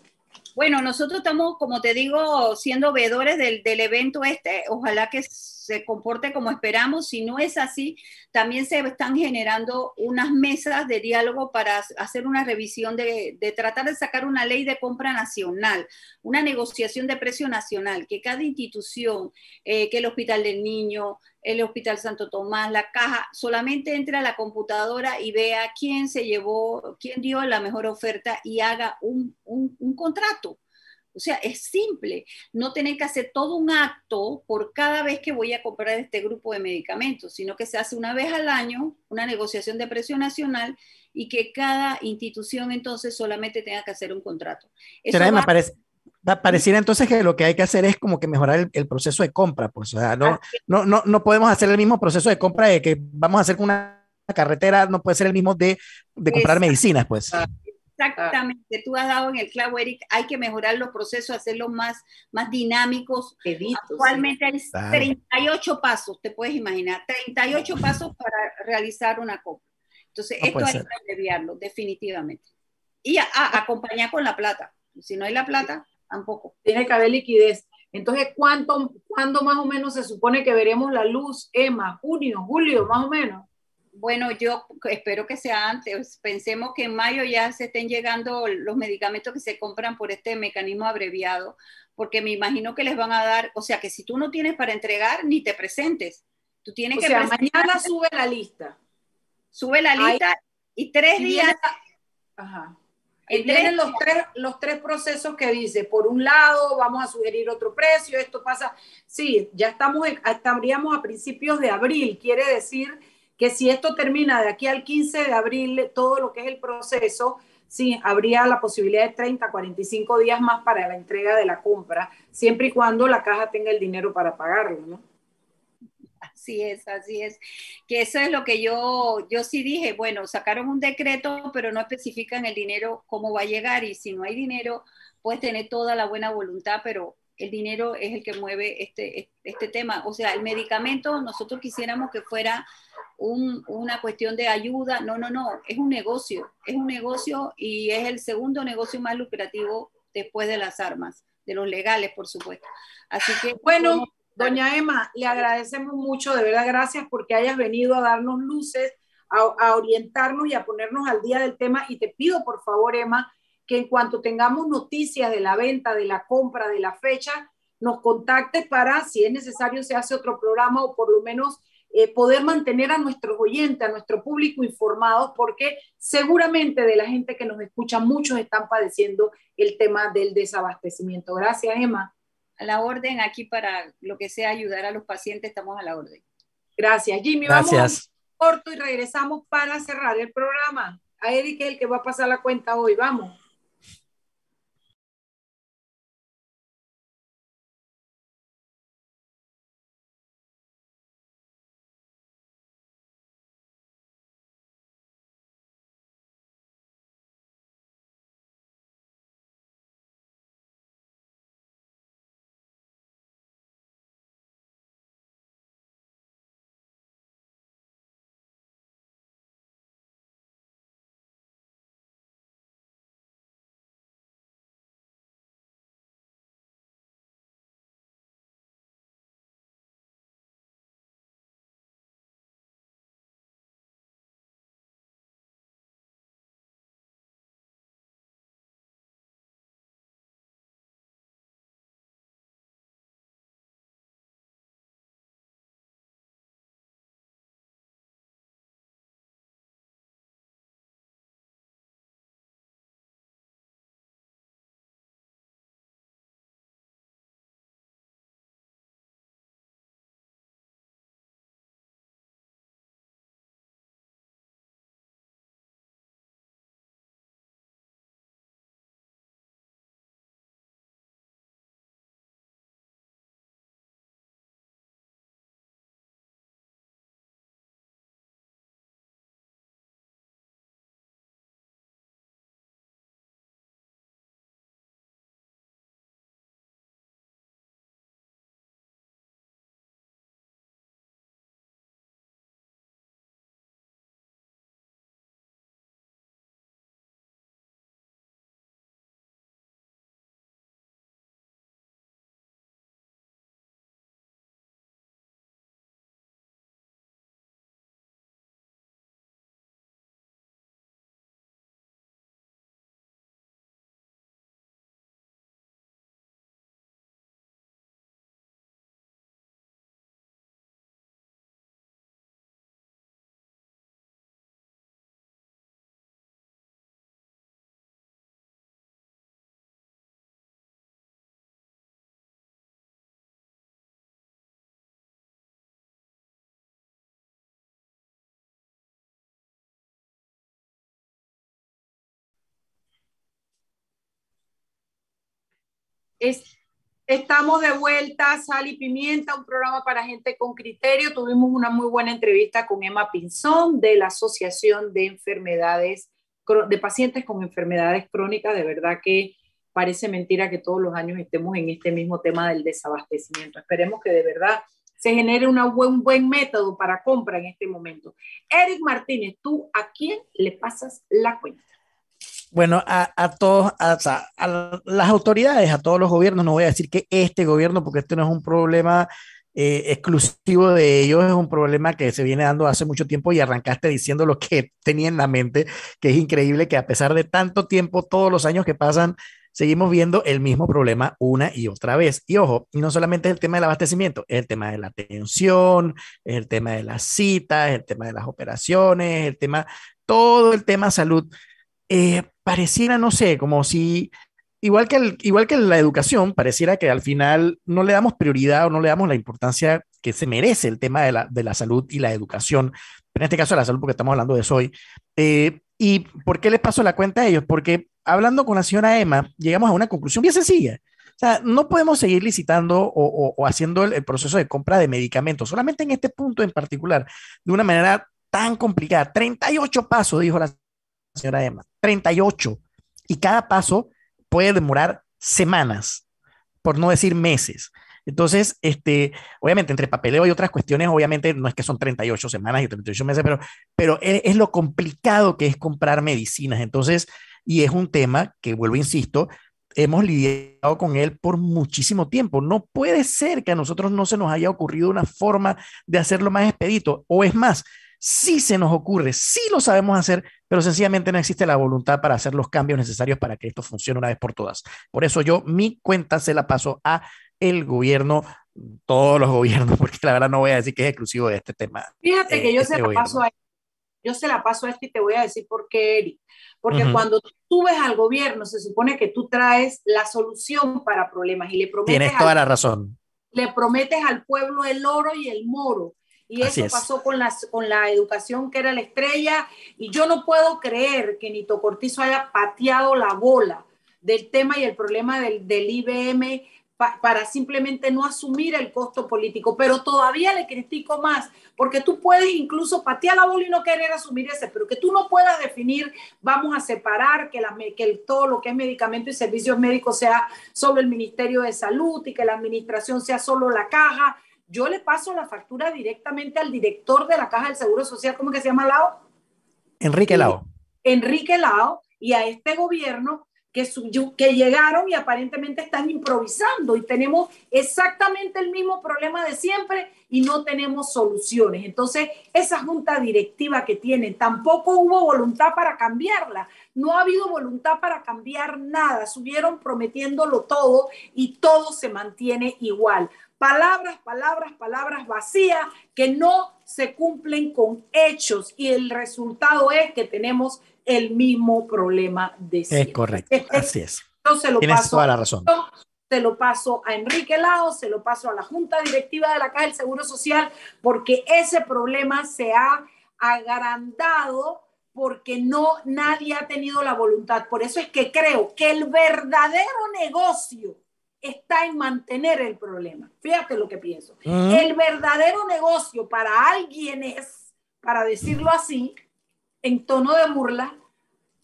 Bueno, nosotros estamos, como te digo, siendo veedores del, evento este. Ojalá que se comporte como esperamos. Si no es así, también se están generando unas mesas de diálogo para hacer una revisión de, de tratar de sacar una ley de compra nacional, una negociación de precio nacional, que cada institución, eh, que el Hospital del Niño, el Hospital Santo Tomás, la caja, solamente entre a la computadora y vea quién se llevó, quién dio la mejor oferta y haga un, un, un contrato o sea, es simple, no tener que hacer todo un acto por cada vez que voy a comprar este grupo de medicamentos, sino que se hace una vez al año una negociación de precio nacional y que cada institución entonces solamente tenga que hacer un contrato. Eso va... parece, pareciera entonces que lo que hay que hacer es como que mejorar el, el proceso de compra, pues, o sea, no, no, no, no podemos hacer el mismo proceso de compra de que vamos a hacer con una carretera, no puede ser el mismo de, de comprar medicinas, pues. Exactamente, tú has dado en el clavo, Eric, hay que mejorar los procesos, hacerlos más, más dinámicos. Actualmente hay 38 pasos, te puedes imaginar, 38 pasos para realizar una compra. Entonces, esto hay que abreviarlo, definitivamente. Y a, acompañar con la plata. Si no hay la plata, tampoco. Tiene que haber liquidez. Entonces, ¿cuánto, ¿cuándo más o menos se supone que veremos la luz, Emma? ¿Junio, julio, más o menos? Bueno, yo espero que sea antes. Pensemos que en mayo ya se estén llegando los medicamentos que se compran por este mecanismo abreviado, porque me imagino que les van a dar, o sea, que si tú no tienes para entregar, ni te presentes. Tú tienes o que sea, mañana sube la lista. Sube la lista Ahí, y tres y días. ajá. Y vienen los tres, los tres procesos que dice, por un lado vamos a sugerir otro precio, esto pasa, sí, ya estamos, estaríamos a principios de abril, quiere decir que si esto termina de aquí al 15 de abril, todo lo que es el proceso, sí, habría la posibilidad de 30, 45 días más para la entrega de la compra, siempre y cuando la caja tenga el dinero para pagarlo, ¿no? Así es, así es. Que eso es lo que yo, yo sí dije, bueno, sacaron un decreto, pero no especifican el dinero, cómo va a llegar, y si no hay dinero, puedes tener toda la buena voluntad, pero el dinero es el que mueve este, este tema. O sea, el medicamento, nosotros quisiéramos que fuera un, una cuestión de ayuda. No, no, no, es un negocio, es un negocio y es el segundo negocio más lucrativo después de las armas, de los legales, por supuesto. Así que... Bueno, doña Emma, le agradecemos mucho, de verdad, gracias porque hayas venido a darnos luces, a, a orientarnos y a ponernos al día del tema. Y te pido, por favor, Emma, que en cuanto tengamos noticias de la venta, de la compra, de la fecha, nos contacte para, si es necesario, se hace otro programa o por lo menos eh, poder mantener a nuestros oyentes, a nuestro público informados, porque seguramente de la gente que nos escucha, muchos están padeciendo el tema del desabastecimiento. Gracias, Emma. A la orden, aquí para lo que sea ayudar a los pacientes, estamos a la orden. Gracias, Jimmy. Gracias. Vamos a corto y regresamos para cerrar el programa. A Eric, el que va a pasar la cuenta hoy. Vamos. Es, estamos de vuelta, Sal y Pimienta, un programa para gente con criterio. Tuvimos una muy buena entrevista con Emma Pinzón de la Asociación de Enfermedades, de Pacientes con Enfermedades Crónicas. De verdad que parece mentira que todos los años estemos en este mismo tema del desabastecimiento. Esperemos que de verdad se genere un buen, buen método para compra en este momento. Eric Martínez, ¿tú a quién le pasas la cuenta? Bueno, a, a todos, a, las autoridades, a todos los gobiernos, no voy a decir que este gobierno, porque este no es un problema eh, exclusivo de ellos, es un problema que se viene dando hace mucho tiempo y arrancaste diciendo lo que [laughs] tenía en la mente, que es increíble que a pesar de tanto tiempo, todos los años que pasan, seguimos viendo el mismo problema una y otra vez. Y ojo, no solamente es el tema del abastecimiento, es el tema de la atención, es el tema de las citas, es el tema de las operaciones, es el tema, todo el tema salud. Eh, pareciera, no sé, como si, igual que, el, igual que la educación, pareciera que al final no le damos prioridad o no le damos la importancia que se merece el tema de la, de la salud y la educación, en este caso de la salud, porque estamos hablando de eso hoy. Eh, ¿Y por qué les paso la cuenta a ellos? Porque hablando con la señora Emma, llegamos a una conclusión bien sencilla. O sea, no podemos seguir licitando o, o, haciendo el, el, proceso de compra de medicamentos, solamente en este punto en particular, de una manera tan complicada. 38 pasos, dijo la señora Emma. 38. Y cada paso puede demorar semanas, por no decir meses. Entonces, este, obviamente, entre papeleo y otras cuestiones, obviamente no es que son 38 semanas y 38 meses, pero, pero es, lo complicado que es comprar medicinas. Entonces, y es un tema que, vuelvo, insisto, hemos lidiado con él por muchísimo tiempo. No puede ser que a nosotros no se nos haya ocurrido una forma de hacerlo más expedito. O es más, sí se nos ocurre, sí lo sabemos hacer, pero sencillamente no existe la voluntad para hacer los cambios necesarios para que esto funcione una vez por todas. Por eso yo mi cuenta se la paso a el gobierno, todos los gobiernos, [laughs] porque la verdad no voy a decir que es exclusivo de este tema. Fíjate que yo este se la paso a yo se la paso a este y te voy a decir por qué, Eric. Porque uh -huh. cuando tú ves al gobierno, se supone que tú traes la solución para problemas y le prometes. Tienes toda al, la razón. Le prometes al pueblo el oro y el moro. Y Así eso es. pasó con, las, con la educación que era la estrella. Y yo no puedo creer que Nito Cortizo haya pateado la bola del tema y el problema del, del IBM pa, para simplemente no asumir el costo político. Pero todavía le critico más, porque tú puedes incluso patear la bola y no querer asumir ese, pero que tú no puedas definir, vamos a separar que, la, que el, todo lo que es medicamento y servicios médicos sea solo el Ministerio de Salud y que la administración sea solo la caja. Yo le paso la factura directamente al director de la Caja del Seguro Social, ¿cómo que se llama Lao? Enrique Lao. Enrique Lao y a este gobierno que, que, llegaron y aparentemente están improvisando y tenemos exactamente el mismo problema de siempre y no tenemos soluciones. Entonces, esa junta directiva que tienen, tampoco hubo voluntad para cambiarla. No ha habido voluntad para cambiar nada. Subieron prometiéndolo todo y todo se mantiene igual. Palabras, palabras, palabras vacías que no se cumplen con hechos y el resultado es que tenemos el mismo problema de siempre. Es correcto, así es. Yo se lo Tienes paso, toda la razón. Se lo paso a Enrique Lao, se lo paso a la Junta Directiva de la Caja del Seguro Social, porque ese problema se ha agrandado porque no nadie ha tenido la voluntad. Por eso es que creo que el verdadero negocio está en mantener el problema. Fíjate lo que pienso. Uh -huh. El verdadero negocio para alguien es, para decirlo así, en tono de burla,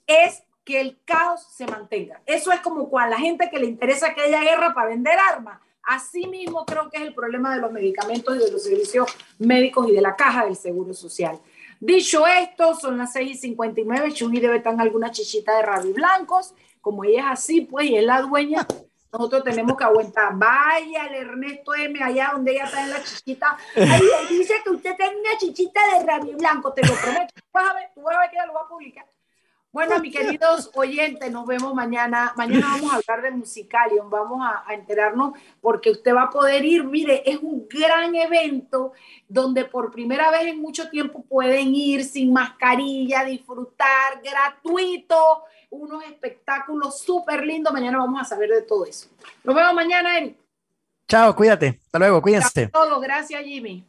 es que el caos se mantenga. Eso es como cuando la gente que le interesa que haya guerra para vender armas. Así mismo creo que es el problema de los medicamentos y de los servicios médicos y de la caja del Seguro Social. Dicho esto, son las 6 y 59. Chuni debe estar en alguna chichita de radio blancos. Como ella es así, pues, y es la dueña, nosotros tenemos que aguantar. Vaya el Ernesto M allá donde ella está en la chichita. Ahí dice que usted tiene una chichita de radio blanco, te lo prometo. Tú vas a ver, tú vas a ver que ella lo va a publicar. Bueno, mis queridos oyentes, nos vemos mañana. Mañana vamos a hablar de Musicalion, vamos a, a, enterarnos porque usted va a poder ir. Mire, es un gran evento donde por primera vez en mucho tiempo pueden ir sin mascarilla, disfrutar gratuito, unos espectáculos súper lindos. Mañana vamos a saber de todo eso. Nos vemos mañana, Eric. Chao, cuídate. Hasta luego, cuídense. Todo, gracias, Jimmy.